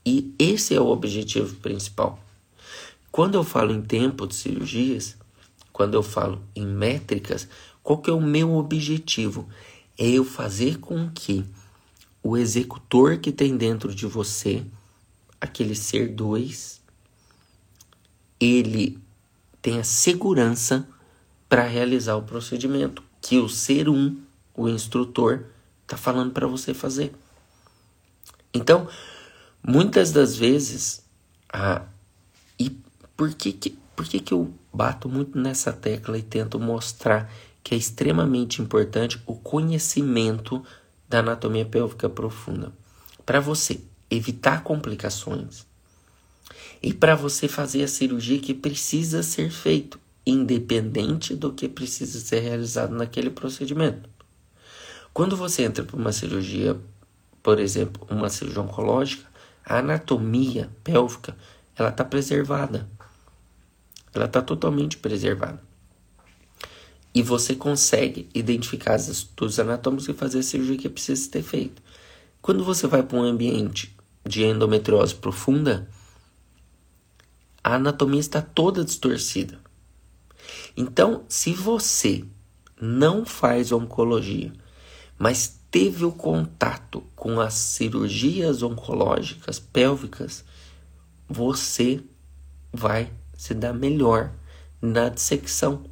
E esse é o objetivo principal. Quando eu falo em tempo de cirurgias, quando eu falo em métricas, qual que é o meu objetivo? É eu fazer com que o executor que tem dentro de você, aquele ser dois, ele tenha segurança para realizar o procedimento que o ser um, o instrutor, está falando para você fazer. Então, muitas das vezes, a, e por que, que, por que, que eu bato muito nessa tecla e tento mostrar que é extremamente importante o conhecimento da anatomia pélvica profunda? Para você evitar complicações e para você fazer a cirurgia que precisa ser feito, independente do que precisa ser realizado naquele procedimento. Quando você entra para uma cirurgia, por exemplo, uma cirurgia oncológica, a anatomia pélvica ela está preservada. Ela está totalmente preservada. E você consegue identificar os anatômicos e fazer a cirurgia que precisa ter feito. Quando você vai para um ambiente de endometriose profunda, a anatomia está toda distorcida. Então, se você não faz oncologia, mas teve o contato com as cirurgias oncológicas pélvicas, você vai se dar melhor na dissecção.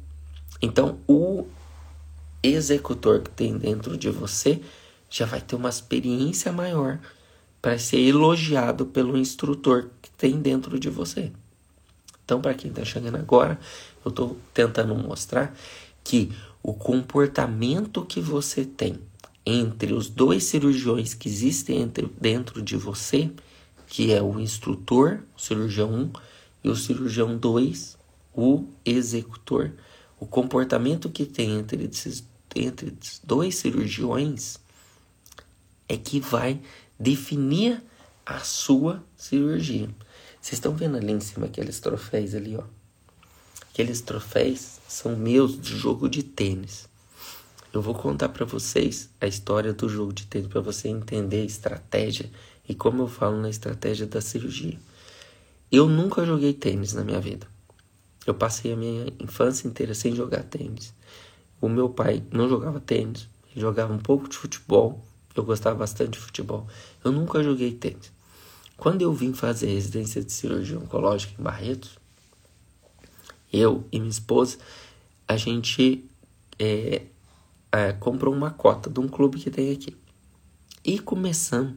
Então, o executor que tem dentro de você já vai ter uma experiência maior para ser elogiado pelo instrutor que tem dentro de você. Então, para quem está chegando agora, eu estou tentando mostrar que o comportamento que você tem entre os dois cirurgiões que existem entre, dentro de você, que é o instrutor, o cirurgião 1, e o cirurgião 2, o executor, o comportamento que tem entre esses entre dois cirurgiões é que vai definir a sua cirurgia. Vocês estão vendo ali em cima aqueles troféus ali, ó? Aqueles troféus são meus de jogo de tênis. Eu vou contar para vocês a história do jogo de tênis para você entender a estratégia e como eu falo na estratégia da cirurgia. Eu nunca joguei tênis na minha vida. Eu passei a minha infância inteira sem jogar tênis. O meu pai não jogava tênis, ele jogava um pouco de futebol. Eu gostava bastante de futebol. Eu nunca joguei tênis. Quando eu vim fazer residência de cirurgia oncológica em Barretos, eu e minha esposa, a gente é, é, comprou uma cota de um clube que tem aqui. E começamos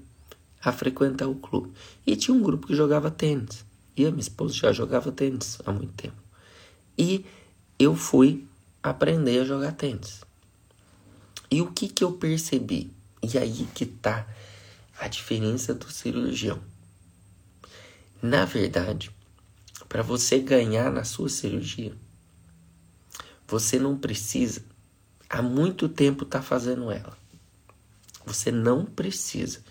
a frequentar o clube. E tinha um grupo que jogava tênis. E a minha esposa já jogava tênis há muito tempo. E eu fui aprender a jogar tênis. E o que, que eu percebi? E aí que tá a diferença do cirurgião. Na verdade, para você ganhar na sua cirurgia, você não precisa há muito tempo estar tá fazendo ela. Você não precisa.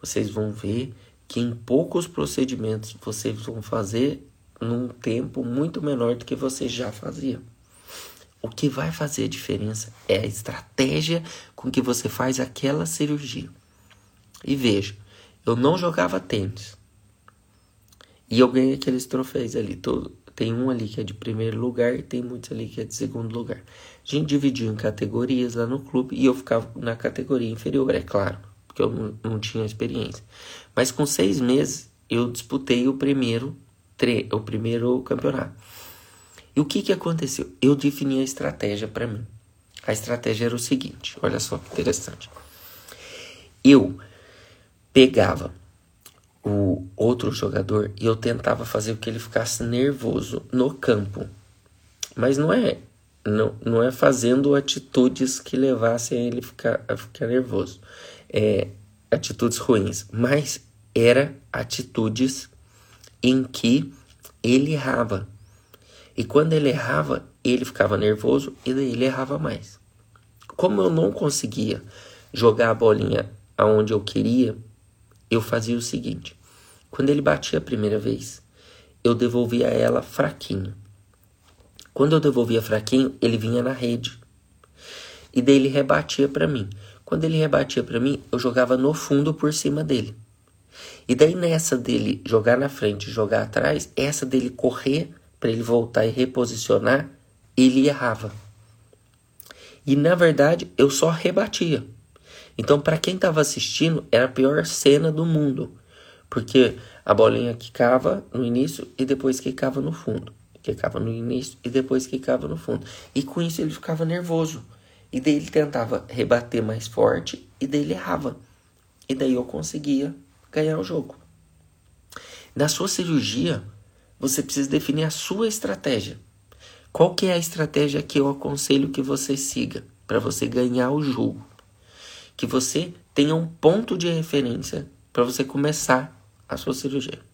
Vocês vão ver que em poucos procedimentos vocês vão fazer num tempo muito menor do que você já fazia. O que vai fazer a diferença é a estratégia com que você faz aquela cirurgia. E veja, eu não jogava tênis. E eu ganhei aqueles troféus ali. Todo, tem um ali que é de primeiro lugar e tem muitos ali que é de segundo lugar. A gente dividiu em categorias lá no clube e eu ficava na categoria inferior, é claro, porque eu não, tinha experiência. Mas com seis meses eu disputei o primeiro, tre o primeiro campeonato. E o que, que aconteceu? Eu defini a estratégia para mim. A estratégia era o seguinte: olha só que interessante. Eu pegava o outro jogador e eu tentava fazer com que ele ficasse nervoso no campo. Mas não é não, não é fazendo atitudes que levassem ele ficar, a ficar nervoso. É, atitudes ruins, mas era atitudes em que ele errava. E quando ele errava, ele ficava nervoso e daí ele errava mais. Como eu não conseguia jogar a bolinha aonde eu queria, eu fazia o seguinte: quando ele batia a primeira vez, eu devolvia ela fraquinho. Quando eu devolvia fraquinho, ele vinha na rede. E daí ele rebatia para mim. Quando ele rebatia para mim, eu jogava no fundo por cima dele. E daí nessa dele jogar na frente, jogar atrás, essa dele correr para ele voltar e reposicionar, ele errava. E na verdade, eu só rebatia. Então, para quem estava assistindo, era a pior cena do mundo, porque a bolinha quicava no início e depois quicava no fundo quicava no início e depois quicava no fundo. E com isso ele ficava nervoso. E daí ele tentava rebater mais forte e daí ele errava. E daí eu conseguia ganhar o jogo. Na sua cirurgia, você precisa definir a sua estratégia. Qual que é a estratégia que eu aconselho que você siga para você ganhar o jogo? Que você tenha um ponto de referência para você começar a sua cirurgia.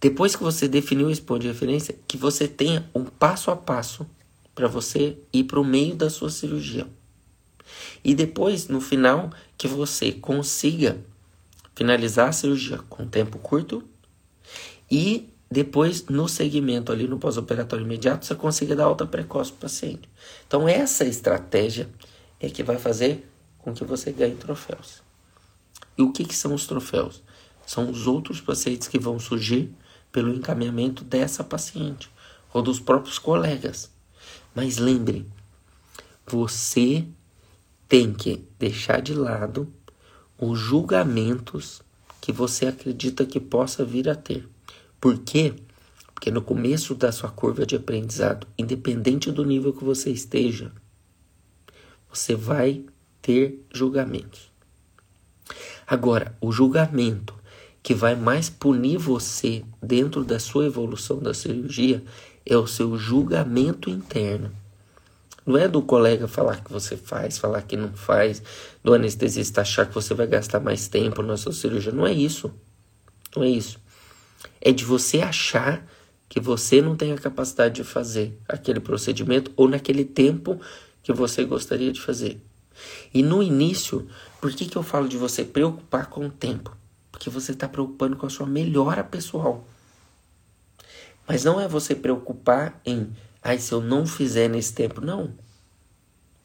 Depois que você definiu esse ponto de referência, que você tenha um passo a passo para você ir para o meio da sua cirurgia. E depois, no final, que você consiga finalizar a cirurgia com tempo curto e depois, no segmento ali no pós-operatório imediato, você consiga dar alta precoce para o paciente. Então, essa estratégia é que vai fazer com que você ganhe troféus. E o que, que são os troféus? São os outros pacientes que vão surgir pelo encaminhamento dessa paciente ou dos próprios colegas. Mas lembre, você tem que deixar de lado os julgamentos que você acredita que possa vir a ter. Por quê? Porque no começo da sua curva de aprendizado, independente do nível que você esteja, você vai ter julgamentos. Agora, o julgamento que vai mais punir você dentro da sua evolução da cirurgia é o seu julgamento interno. Não é do colega falar que você faz, falar que não faz, do anestesista achar que você vai gastar mais tempo na sua cirurgia. Não é isso. Não é isso. É de você achar que você não tem a capacidade de fazer aquele procedimento ou naquele tempo que você gostaria de fazer. E no início, por que, que eu falo de você preocupar com o tempo? Porque você está preocupando com a sua melhora pessoal. Mas não é você preocupar em, ai, se eu não fizer nesse tempo. Não.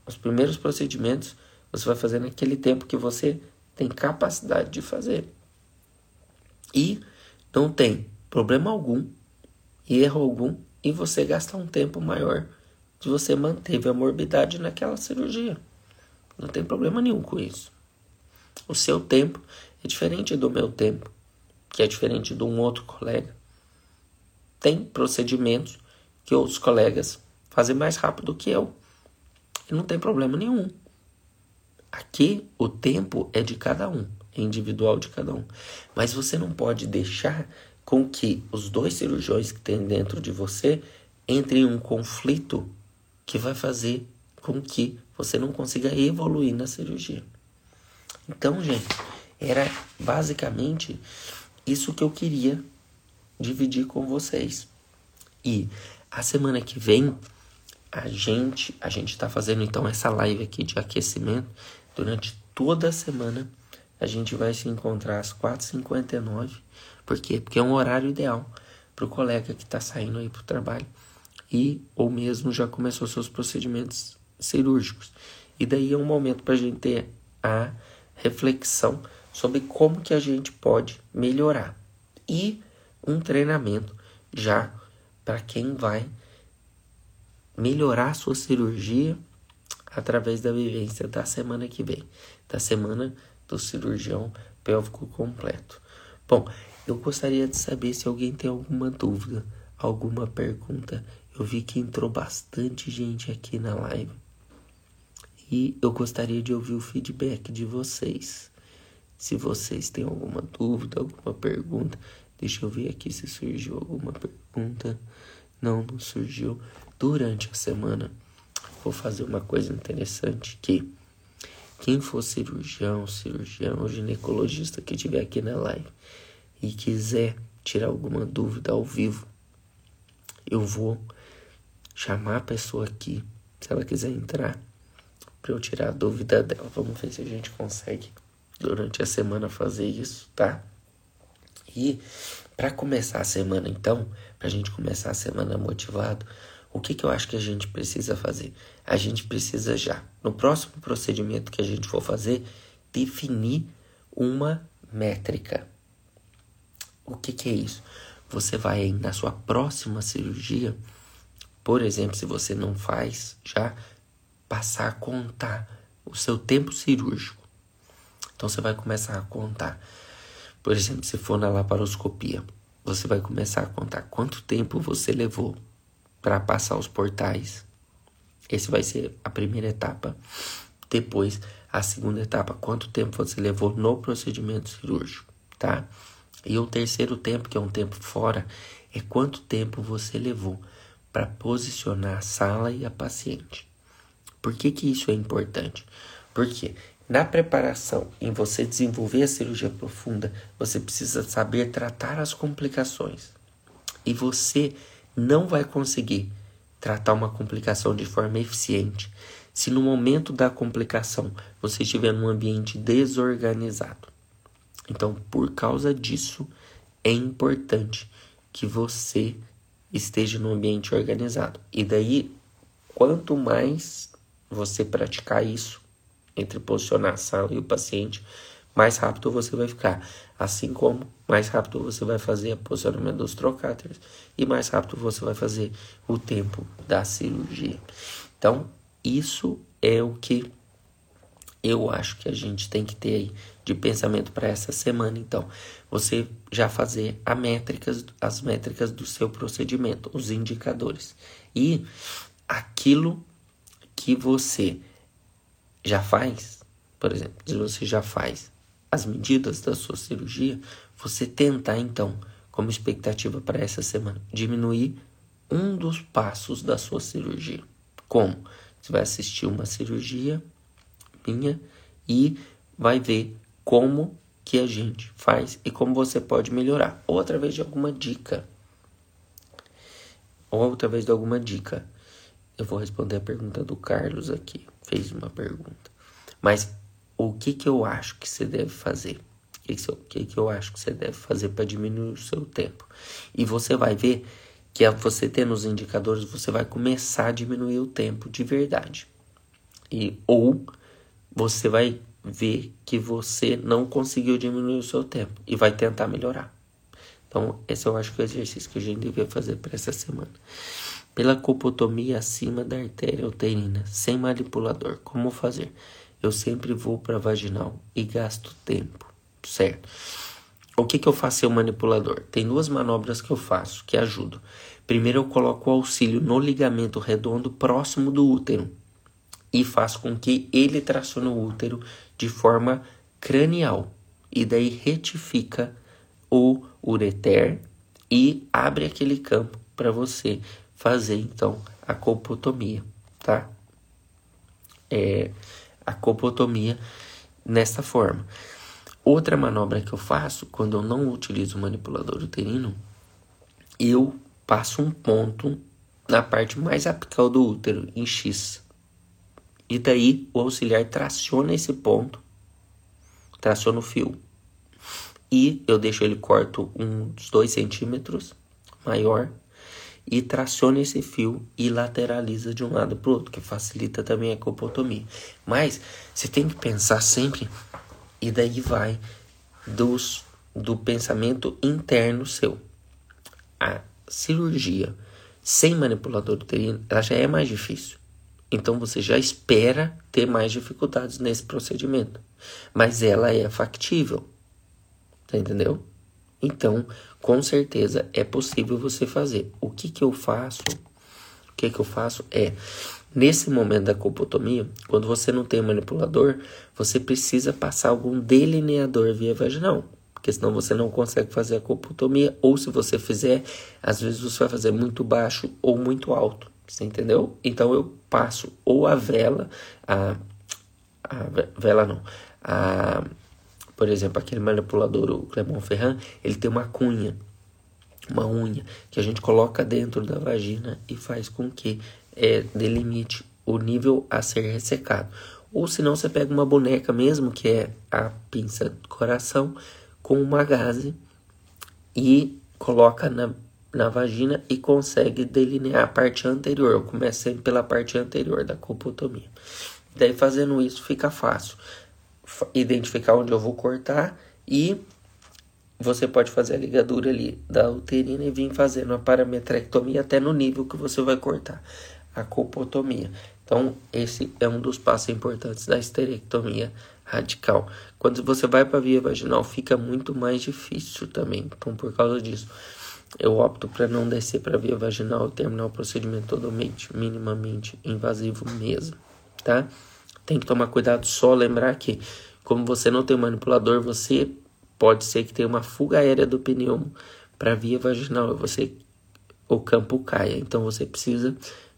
Os primeiros procedimentos você vai fazer naquele tempo que você tem capacidade de fazer. E não tem problema algum, erro algum, em você gastar um tempo maior se você manteve a morbidade naquela cirurgia. Não tem problema nenhum com isso. O seu tempo é diferente do meu tempo, que é diferente de um outro colega. Tem procedimentos que outros colegas fazem mais rápido que eu. E não tem problema nenhum. Aqui o tempo é de cada um, é individual de cada um. Mas você não pode deixar com que os dois cirurgiões que tem dentro de você entrem em um conflito que vai fazer com que você não consiga evoluir na cirurgia. Então, gente, era basicamente isso que eu queria dividir com vocês. E a semana que vem a gente a gente está fazendo então essa live aqui de aquecimento durante toda a semana. A gente vai se encontrar às 4h59. Por quê? Porque é um horário ideal para o colega que está saindo aí para o trabalho e ou mesmo já começou seus procedimentos cirúrgicos. E daí é um momento para a gente ter a reflexão sobre como que a gente pode melhorar e um treinamento já para quem vai melhorar sua cirurgia através da vivência da semana que vem, da semana do cirurgião pélvico completo. Bom, eu gostaria de saber se alguém tem alguma dúvida, alguma pergunta. Eu vi que entrou bastante gente aqui na live e eu gostaria de ouvir o feedback de vocês. Se vocês têm alguma dúvida, alguma pergunta, deixa eu ver aqui se surgiu alguma pergunta. Não, não surgiu. Durante a semana, vou fazer uma coisa interessante que quem for cirurgião, cirurgião ou ginecologista que estiver aqui na live e quiser tirar alguma dúvida ao vivo, eu vou chamar a pessoa aqui, se ela quiser entrar, para eu tirar a dúvida dela. Vamos ver se a gente consegue durante a semana fazer isso, tá? E para começar a semana, então, para a gente começar a semana motivado, o que, que eu acho que a gente precisa fazer? A gente precisa já, no próximo procedimento que a gente for fazer, definir uma métrica. O que, que é isso? Você vai na sua próxima cirurgia, por exemplo, se você não faz, já passar a contar o seu tempo cirúrgico. Então você vai começar a contar. Por exemplo, se for na laparoscopia, você vai começar a contar quanto tempo você levou para passar os portais. Esse vai ser a primeira etapa. Depois, a segunda etapa, quanto tempo você levou no procedimento cirúrgico, tá? E o terceiro tempo, que é um tempo fora, é quanto tempo você levou para posicionar a sala e a paciente. Por que, que isso é importante? Porque na preparação, em você desenvolver a cirurgia profunda, você precisa saber tratar as complicações. E você não vai conseguir tratar uma complicação de forma eficiente se no momento da complicação você estiver num ambiente desorganizado. Então, por causa disso, é importante que você esteja num ambiente organizado. E daí, quanto mais você praticar isso, entre posicionar a sala e o paciente, mais rápido você vai ficar. Assim como mais rápido você vai fazer o posicionamento dos trocáteres e mais rápido você vai fazer o tempo da cirurgia. Então, isso é o que eu acho que a gente tem que ter aí de pensamento para essa semana. Então, você já fazer a métricas, as métricas do seu procedimento, os indicadores. E aquilo que você já faz, por exemplo, se você já faz as medidas da sua cirurgia, você tentar então, como expectativa para essa semana, diminuir um dos passos da sua cirurgia. Como? Você vai assistir uma cirurgia minha e vai ver como que a gente faz e como você pode melhorar, ou através de alguma dica. Ou através de alguma dica. Eu vou responder a pergunta do Carlos aqui. Fez uma pergunta. Mas o que que eu acho que você deve fazer? O que, que, eu acho que você deve fazer para diminuir o seu tempo? E você vai ver que você tendo os indicadores, você vai começar a diminuir o tempo de verdade. E ou você vai ver que você não conseguiu diminuir o seu tempo e vai tentar melhorar. Então, esse eu acho que é o exercício que a gente devia fazer para essa semana. Pela copotomia acima da artéria uterina, sem manipulador, como fazer? Eu sempre vou para vaginal e gasto tempo, certo? O que, que eu faço sem o manipulador? Tem duas manobras que eu faço que ajudam. Primeiro, eu coloco o auxílio no ligamento redondo próximo do útero e faço com que ele tracione o útero de forma cranial e daí retifica o ureter e abre aquele campo para você fazer então a copotomia, tá? É a copotomia nesta forma. Outra manobra que eu faço quando eu não utilizo o manipulador uterino, eu passo um ponto na parte mais apical do útero, em X. E daí o auxiliar traciona esse ponto, traciona o fio. E eu deixo ele corto uns 2 centímetros maior e traciona esse fio e lateraliza de um lado para o outro, que facilita também a copotomia. Mas você tem que pensar sempre, e daí vai dos, do pensamento interno seu. A cirurgia sem manipulador uterino, ela já é mais difícil. Então você já espera ter mais dificuldades nesse procedimento. Mas ela é factível. Tá entendeu? Então, com certeza é possível você fazer. O que que eu faço? O que que eu faço é Nesse momento da colpotomia, quando você não tem manipulador, você precisa passar algum delineador via vaginal, porque senão você não consegue fazer a colpotomia, ou se você fizer, às vezes você vai fazer muito baixo ou muito alto, você entendeu? Então eu passo ou a vela, a, a vela não, a, por exemplo, aquele manipulador, o Clermont Ferrand, ele tem uma cunha, uma unha, que a gente coloca dentro da vagina e faz com que é, delimite o nível a ser ressecado. Ou se não, você pega uma boneca mesmo, que é a pinça do coração, com uma gaze e coloca na, na vagina e consegue delinear a parte anterior. Eu começo sempre pela parte anterior da colpotomia. Daí fazendo isso fica fácil identificar onde eu vou cortar e você pode fazer a ligadura ali da uterina e vir fazendo a parametrectomia até no nível que você vai cortar a colpotomia. Então, esse é um dos passos importantes da esterectomia radical. Quando você vai para a via vaginal, fica muito mais difícil também. Então, por causa disso, eu opto para não descer para a via vaginal e terminar o procedimento totalmente, minimamente invasivo mesmo, tá? Tem que tomar cuidado só lembrar que, como você não tem um manipulador, você pode ser que tenha uma fuga aérea do pneumo para via vaginal e você o campo caia. Então você precisa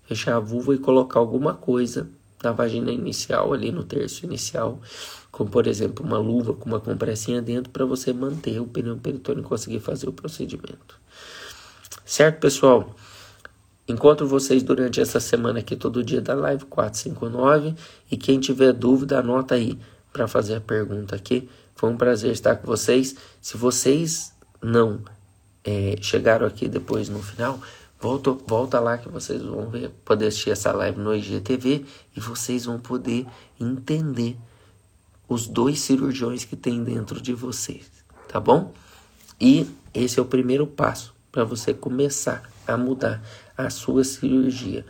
fechar a vulva e colocar alguma coisa na vagina inicial, ali no terço inicial, como por exemplo uma luva com uma compressinha dentro para você manter o pneu peritônio e conseguir fazer o procedimento. Certo, pessoal? Encontro vocês durante essa semana aqui todo dia da live 459 e quem tiver dúvida anota aí para fazer a pergunta aqui. Foi um prazer estar com vocês. Se vocês não é, chegaram aqui depois no final, Volta, volta lá que vocês vão ver, poder assistir essa live no IGTV e vocês vão poder entender os dois cirurgiões que tem dentro de vocês, tá bom? E esse é o primeiro passo para você começar a mudar a sua cirurgia.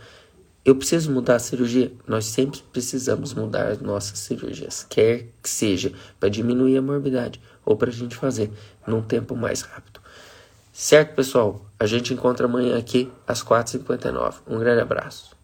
Eu preciso mudar a cirurgia? Nós sempre precisamos mudar as nossas cirurgias, quer que seja para diminuir a morbidade ou para a gente fazer num tempo mais rápido. Certo, pessoal? A gente encontra amanhã aqui às 4h59. Um grande abraço.